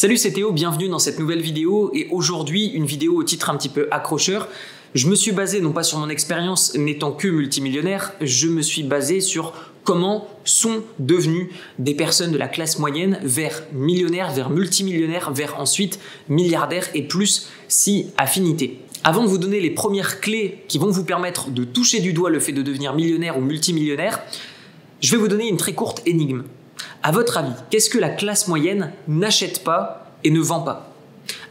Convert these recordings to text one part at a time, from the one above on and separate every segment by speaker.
Speaker 1: Salut, c'est Théo, bienvenue dans cette nouvelle vidéo et aujourd'hui une vidéo au titre un petit peu accrocheur. Je me suis basé non pas sur mon expérience n'étant que multimillionnaire, je me suis basé sur comment sont devenus des personnes de la classe moyenne vers millionnaires, vers multimillionnaires, vers ensuite milliardaires et plus si affinité. Avant de vous donner les premières clés qui vont vous permettre de toucher du doigt le fait de devenir millionnaire ou multimillionnaire, je vais vous donner une très courte énigme. À votre avis, qu'est-ce que la classe moyenne n'achète pas et ne vend pas?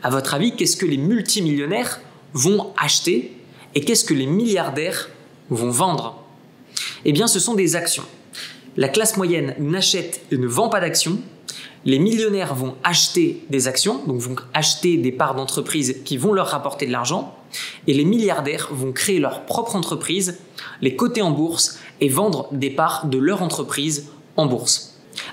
Speaker 1: À votre avis, qu'est-ce que les multimillionnaires vont acheter et qu'est-ce que les milliardaires vont vendre? Eh bien, ce sont des actions. La classe moyenne n'achète et ne vend pas d'actions. Les millionnaires vont acheter des actions, donc vont acheter des parts d'entreprise qui vont leur rapporter de l'argent. Et les milliardaires vont créer leur propre entreprise, les coter en bourse et vendre des parts de leur entreprise en bourse.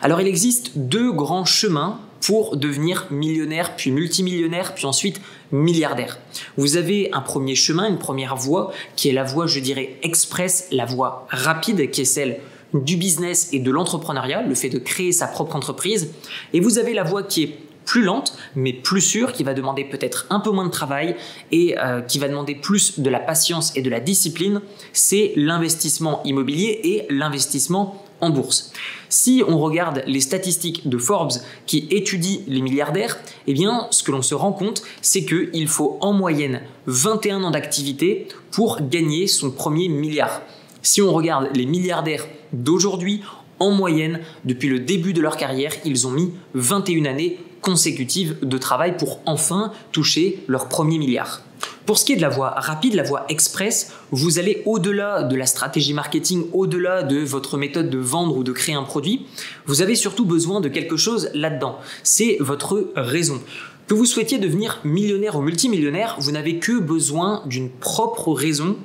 Speaker 1: Alors il existe deux grands chemins pour devenir millionnaire, puis multimillionnaire, puis ensuite milliardaire. Vous avez un premier chemin, une première voie, qui est la voie, je dirais, express, la voie rapide, qui est celle du business et de l'entrepreneuriat, le fait de créer sa propre entreprise. Et vous avez la voie qui est plus lente, mais plus sûre, qui va demander peut-être un peu moins de travail et euh, qui va demander plus de la patience et de la discipline, c'est l'investissement immobilier et l'investissement en bourse. Si on regarde les statistiques de Forbes qui étudient les milliardaires, eh bien, ce que l'on se rend compte, c'est qu'il faut en moyenne 21 ans d'activité pour gagner son premier milliard. Si on regarde les milliardaires d'aujourd'hui, en moyenne, depuis le début de leur carrière, ils ont mis 21 années consécutives de travail pour enfin toucher leur premier milliard. Pour ce qui est de la voie rapide, la voie express, vous allez au-delà de la stratégie marketing, au-delà de votre méthode de vendre ou de créer un produit. Vous avez surtout besoin de quelque chose là-dedans. C'est votre raison. Que vous souhaitiez devenir millionnaire ou multimillionnaire, vous n'avez que besoin d'une propre raison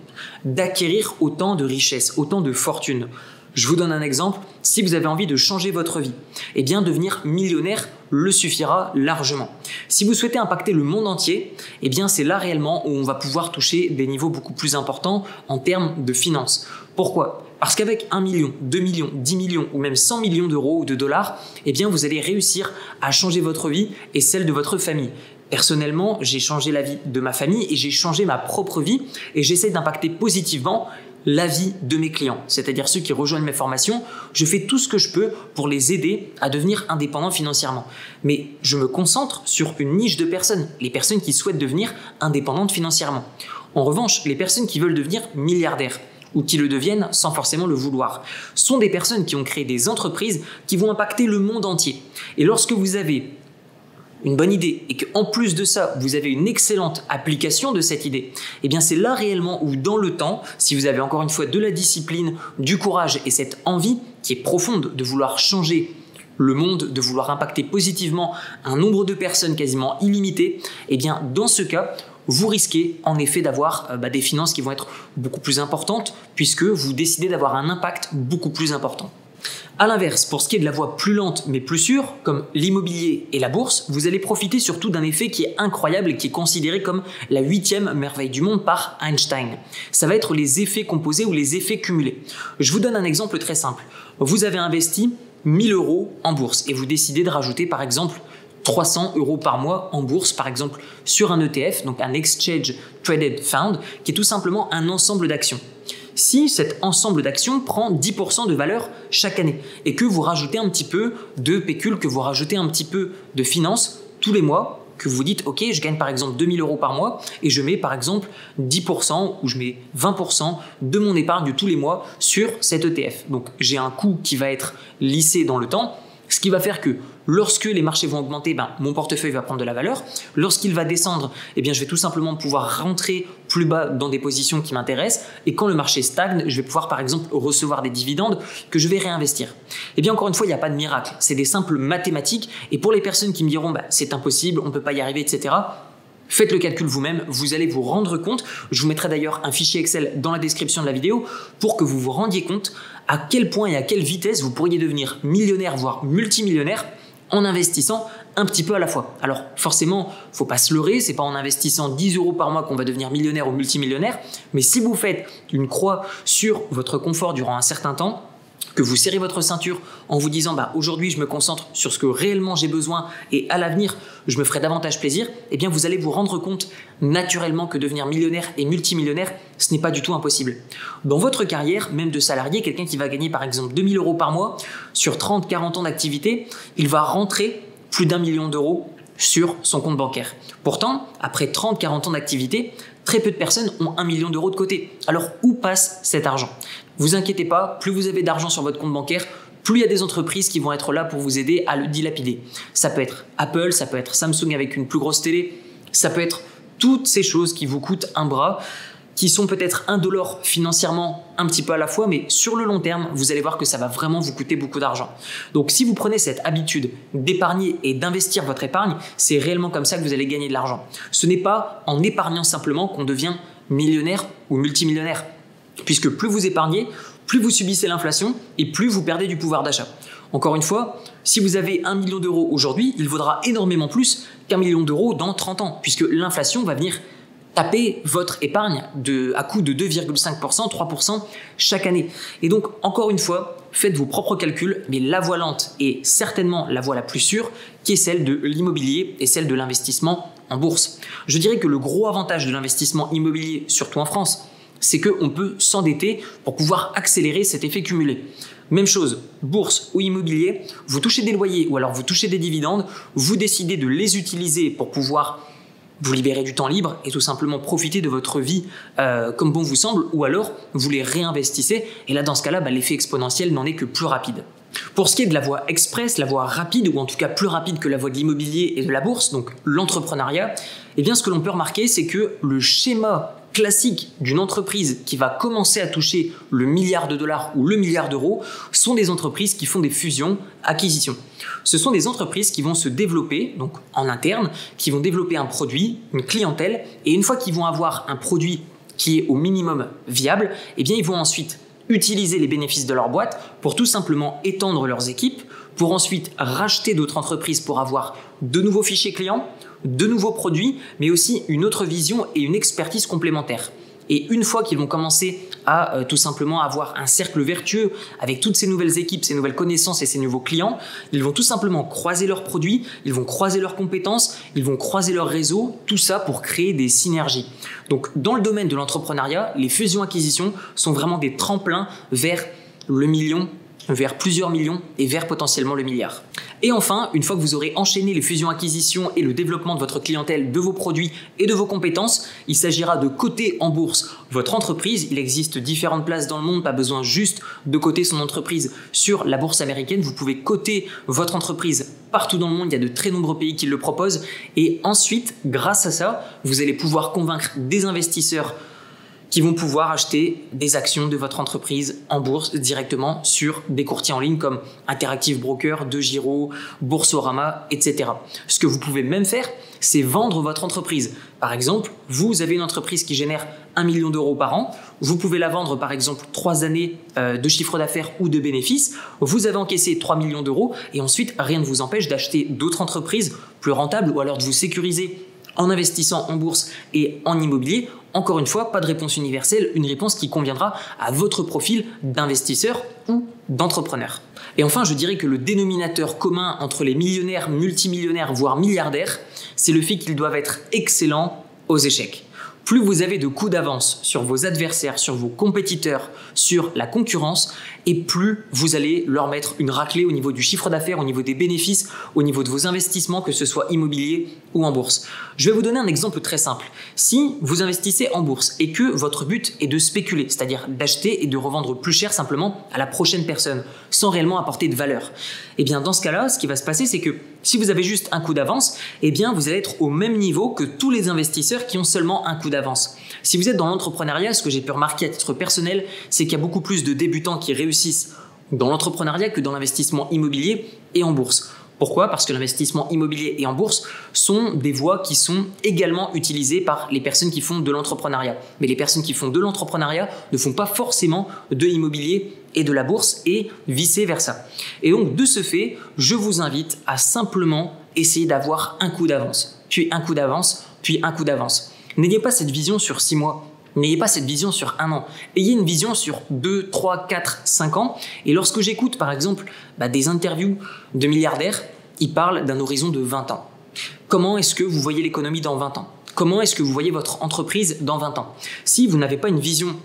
Speaker 1: d'acquérir autant de richesses, autant de fortune. Je vous donne un exemple. Si vous avez envie de changer votre vie, eh bien devenir millionnaire le suffira largement. Si vous souhaitez impacter le monde entier, eh bien c'est là réellement où on va pouvoir toucher des niveaux beaucoup plus importants en termes de finances. Pourquoi? Parce qu'avec 1 million, 2 millions, 10 millions ou même 100 millions d'euros ou de dollars, eh bien vous allez réussir à changer votre vie et celle de votre famille. Personnellement, j'ai changé la vie de ma famille et j'ai changé ma propre vie et j'essaie d'impacter positivement la vie de mes clients, c'est-à-dire ceux qui rejoignent mes formations. Je fais tout ce que je peux pour les aider à devenir indépendants financièrement. Mais je me concentre sur une niche de personnes, les personnes qui souhaitent devenir indépendantes financièrement. En revanche, les personnes qui veulent devenir milliardaires, ou qui le deviennent sans forcément le vouloir, sont des personnes qui ont créé des entreprises qui vont impacter le monde entier. Et lorsque vous avez une bonne idée et qu'en plus de ça, vous avez une excellente application de cette idée, eh bien c'est là réellement où dans le temps, si vous avez encore une fois de la discipline, du courage et cette envie qui est profonde de vouloir changer le monde, de vouloir impacter positivement un nombre de personnes quasiment illimité, eh bien dans ce cas, vous risquez en effet d'avoir euh, bah, des finances qui vont être beaucoup plus importantes puisque vous décidez d'avoir un impact beaucoup plus important. A l'inverse, pour ce qui est de la voie plus lente mais plus sûre, comme l'immobilier et la bourse, vous allez profiter surtout d'un effet qui est incroyable et qui est considéré comme la huitième merveille du monde par Einstein. Ça va être les effets composés ou les effets cumulés. Je vous donne un exemple très simple. Vous avez investi 1000 euros en bourse et vous décidez de rajouter par exemple 300 euros par mois en bourse, par exemple sur un ETF, donc un Exchange Traded Fund, qui est tout simplement un ensemble d'actions si cet ensemble d'actions prend 10% de valeur chaque année et que vous rajoutez un petit peu de pécule, que vous rajoutez un petit peu de finances tous les mois, que vous dites, OK, je gagne par exemple 2000 euros par mois et je mets par exemple 10% ou je mets 20% de mon épargne tous les mois sur cet ETF. Donc j'ai un coût qui va être lissé dans le temps ce qui va faire que lorsque les marchés vont augmenter, ben, mon portefeuille va prendre de la valeur. Lorsqu'il va descendre, eh bien, je vais tout simplement pouvoir rentrer plus bas dans des positions qui m'intéressent. Et quand le marché stagne, je vais pouvoir par exemple recevoir des dividendes que je vais réinvestir. Eh bien, encore une fois, il n'y a pas de miracle. C'est des simples mathématiques. Et pour les personnes qui me diront, ben, c'est impossible, on ne peut pas y arriver, etc., Faites le calcul vous-même, vous allez vous rendre compte. Je vous mettrai d'ailleurs un fichier Excel dans la description de la vidéo pour que vous vous rendiez compte à quel point et à quelle vitesse vous pourriez devenir millionnaire, voire multimillionnaire en investissant un petit peu à la fois. Alors forcément, faut pas se leurrer, c'est pas en investissant 10 euros par mois qu'on va devenir millionnaire ou multimillionnaire, mais si vous faites une croix sur votre confort durant un certain temps, que vous serrez votre ceinture en vous disant bah aujourd'hui je me concentre sur ce que réellement j'ai besoin et à l'avenir je me ferai davantage plaisir, eh bien vous allez vous rendre compte naturellement que devenir millionnaire et multimillionnaire, ce n'est pas du tout impossible. Dans votre carrière, même de salarié, quelqu'un qui va gagner par exemple 2000 euros par mois sur 30-40 ans d'activité, il va rentrer plus d'un million d'euros sur son compte bancaire. Pourtant, après 30-40 ans d'activité, très peu de personnes ont un million d'euros de côté. Alors où passe cet argent? Vous inquiétez pas, plus vous avez d'argent sur votre compte bancaire, plus il y a des entreprises qui vont être là pour vous aider à le dilapider. Ça peut être Apple, ça peut être Samsung avec une plus grosse télé, ça peut être toutes ces choses qui vous coûtent un bras qui sont peut-être indolores financièrement un petit peu à la fois, mais sur le long terme, vous allez voir que ça va vraiment vous coûter beaucoup d'argent. Donc si vous prenez cette habitude d'épargner et d'investir votre épargne, c'est réellement comme ça que vous allez gagner de l'argent. Ce n'est pas en épargnant simplement qu'on devient millionnaire ou multimillionnaire, puisque plus vous épargnez, plus vous subissez l'inflation et plus vous perdez du pouvoir d'achat. Encore une fois, si vous avez un million d'euros aujourd'hui, il vaudra énormément plus qu'un million d'euros dans 30 ans, puisque l'inflation va venir taper votre épargne à coût de 2,5%, 3% chaque année. Et donc, encore une fois, faites vos propres calculs, mais la voie lente est certainement la voie la plus sûre, qui est celle de l'immobilier et celle de l'investissement en bourse. Je dirais que le gros avantage de l'investissement immobilier, surtout en France, c'est qu'on peut s'endetter pour pouvoir accélérer cet effet cumulé. Même chose, bourse ou immobilier, vous touchez des loyers ou alors vous touchez des dividendes, vous décidez de les utiliser pour pouvoir vous libérez du temps libre et tout simplement profiter de votre vie euh, comme bon vous semble, ou alors vous les réinvestissez, et là dans ce cas-là, bah, l'effet exponentiel n'en est que plus rapide. Pour ce qui est de la voie express, la voie rapide, ou en tout cas plus rapide que la voie de l'immobilier et de la bourse, donc l'entrepreneuriat, eh bien ce que l'on peut remarquer, c'est que le schéma classique d'une entreprise qui va commencer à toucher le milliard de dollars ou le milliard d'euros sont des entreprises qui font des fusions, acquisitions. Ce sont des entreprises qui vont se développer, donc en interne, qui vont développer un produit, une clientèle, et une fois qu'ils vont avoir un produit qui est au minimum viable, eh bien ils vont ensuite utiliser les bénéfices de leur boîte pour tout simplement étendre leurs équipes, pour ensuite racheter d'autres entreprises pour avoir de nouveaux fichiers clients, de nouveaux produits, mais aussi une autre vision et une expertise complémentaire. Et une fois qu'ils vont commencer à euh, tout simplement avoir un cercle vertueux avec toutes ces nouvelles équipes, ces nouvelles connaissances et ces nouveaux clients, ils vont tout simplement croiser leurs produits, ils vont croiser leurs compétences, ils vont croiser leur réseau, tout ça pour créer des synergies. Donc dans le domaine de l'entrepreneuriat, les fusions-acquisitions sont vraiment des tremplins vers le million, vers plusieurs millions et vers potentiellement le milliard. Et enfin, une fois que vous aurez enchaîné les fusions-acquisitions et le développement de votre clientèle, de vos produits et de vos compétences, il s'agira de coter en bourse votre entreprise. Il existe différentes places dans le monde, pas besoin juste de coter son entreprise sur la bourse américaine. Vous pouvez coter votre entreprise partout dans le monde, il y a de très nombreux pays qui le proposent. Et ensuite, grâce à ça, vous allez pouvoir convaincre des investisseurs qui vont pouvoir acheter des actions de votre entreprise en bourse directement sur des courtiers en ligne comme Interactive Broker, De Giro, Boursorama, etc. Ce que vous pouvez même faire, c'est vendre votre entreprise. Par exemple, vous avez une entreprise qui génère 1 million d'euros par an, vous pouvez la vendre par exemple 3 années euh, de chiffre d'affaires ou de bénéfices, vous avez encaissé 3 millions d'euros et ensuite rien ne vous empêche d'acheter d'autres entreprises plus rentables ou alors de vous sécuriser en investissant en bourse et en immobilier encore une fois, pas de réponse universelle, une réponse qui conviendra à votre profil d'investisseur ou d'entrepreneur. Et enfin, je dirais que le dénominateur commun entre les millionnaires, multimillionnaires, voire milliardaires, c'est le fait qu'ils doivent être excellents aux échecs. Plus vous avez de coups d'avance sur vos adversaires, sur vos compétiteurs, sur la concurrence, et plus vous allez leur mettre une raclée au niveau du chiffre d'affaires, au niveau des bénéfices, au niveau de vos investissements, que ce soit immobilier ou en bourse. Je vais vous donner un exemple très simple. Si vous investissez en bourse et que votre but est de spéculer, c'est-à-dire d'acheter et de revendre plus cher simplement à la prochaine personne, sans réellement apporter de valeur, eh bien dans ce cas-là, ce qui va se passer, c'est que si vous avez juste un coup d'avance, eh bien vous allez être au même niveau que tous les investisseurs qui ont seulement un coup d'avance. Si vous êtes dans l'entrepreneuriat, ce que j'ai pu remarquer à titre personnel, c'est qu'il y a beaucoup plus de débutants qui réussissent dans l'entrepreneuriat que dans l'investissement immobilier et en bourse. Pourquoi? Parce que l'investissement immobilier et en bourse sont des voies qui sont également utilisées par les personnes qui font de l'entrepreneuriat. Mais les personnes qui font de l'entrepreneuriat ne font pas forcément de l'immobilier et de la bourse et vice-versa. Et donc de ce fait, je vous invite à simplement essayer d'avoir un coup d'avance, puis un coup d'avance, puis un coup d'avance. N'ayez pas cette vision sur six mois. N'ayez pas cette vision sur un an. Ayez une vision sur 2, 3, 4, 5 ans. Et lorsque j'écoute, par exemple, bah, des interviews de milliardaires, ils parlent d'un horizon de 20 ans. Comment est-ce que vous voyez l'économie dans 20 ans? Comment est-ce que vous voyez votre entreprise dans 20 ans? Si vous n'avez pas une vision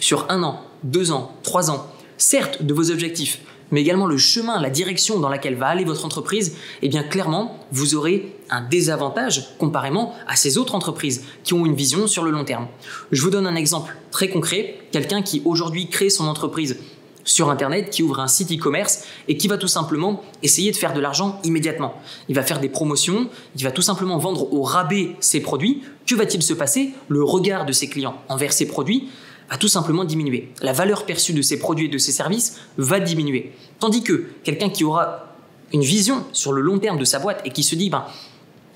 Speaker 1: sur un an, deux ans, trois ans, certes de vos objectifs, mais également le chemin, la direction dans laquelle va aller votre entreprise, eh bien clairement, vous aurez un désavantage comparément à ces autres entreprises qui ont une vision sur le long terme. Je vous donne un exemple très concret, quelqu'un qui aujourd'hui crée son entreprise sur Internet, qui ouvre un site e-commerce et qui va tout simplement essayer de faire de l'argent immédiatement. Il va faire des promotions, il va tout simplement vendre au rabais ses produits. Que va-t-il se passer? Le regard de ses clients envers ses produits va tout simplement diminuer. La valeur perçue de ses produits et de ses services va diminuer. Tandis que quelqu'un qui aura une vision sur le long terme de sa boîte et qui se dit, ben,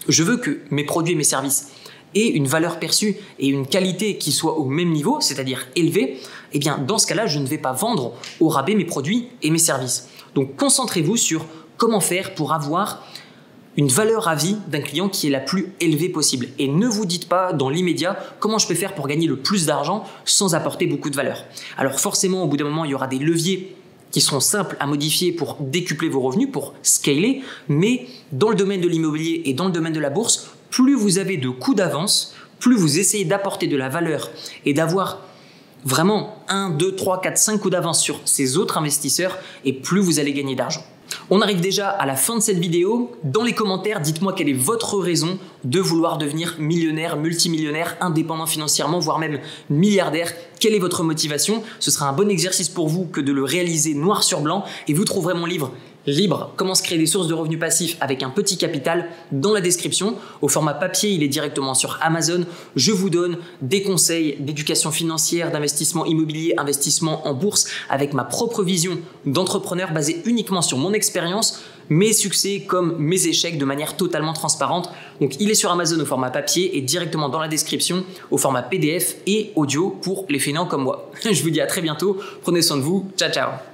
Speaker 1: je veux que mes produits et mes services aient une valeur perçue et une qualité qui soit au même niveau, c'est-à-dire élevée, eh bien, dans ce cas-là, je ne vais pas vendre au rabais mes produits et mes services. Donc, concentrez-vous sur comment faire pour avoir une valeur à vie d'un client qui est la plus élevée possible. Et ne vous dites pas dans l'immédiat comment je peux faire pour gagner le plus d'argent sans apporter beaucoup de valeur. Alors forcément, au bout d'un moment, il y aura des leviers qui seront simples à modifier pour décupler vos revenus, pour scaler, mais dans le domaine de l'immobilier et dans le domaine de la bourse, plus vous avez de coûts d'avance, plus vous essayez d'apporter de la valeur et d'avoir vraiment 1, 2, 3, 4, 5 coups d'avance sur ces autres investisseurs, et plus vous allez gagner d'argent. On arrive déjà à la fin de cette vidéo. Dans les commentaires, dites-moi quelle est votre raison de vouloir devenir millionnaire, multimillionnaire, indépendant financièrement, voire même milliardaire. Quelle est votre motivation? Ce sera un bon exercice pour vous que de le réaliser noir sur blanc et vous trouverez mon livre libre, comment se créer des sources de revenus passifs avec un petit capital dans la description. Au format papier, il est directement sur Amazon. Je vous donne des conseils d'éducation financière, d'investissement immobilier, investissement en bourse avec ma propre vision d'entrepreneur basée uniquement sur mon expérience, mes succès comme mes échecs de manière totalement transparente. Donc il est sur Amazon au format papier et directement dans la description au format PDF et audio pour les fainéants comme moi. Je vous dis à très bientôt. Prenez soin de vous. Ciao ciao.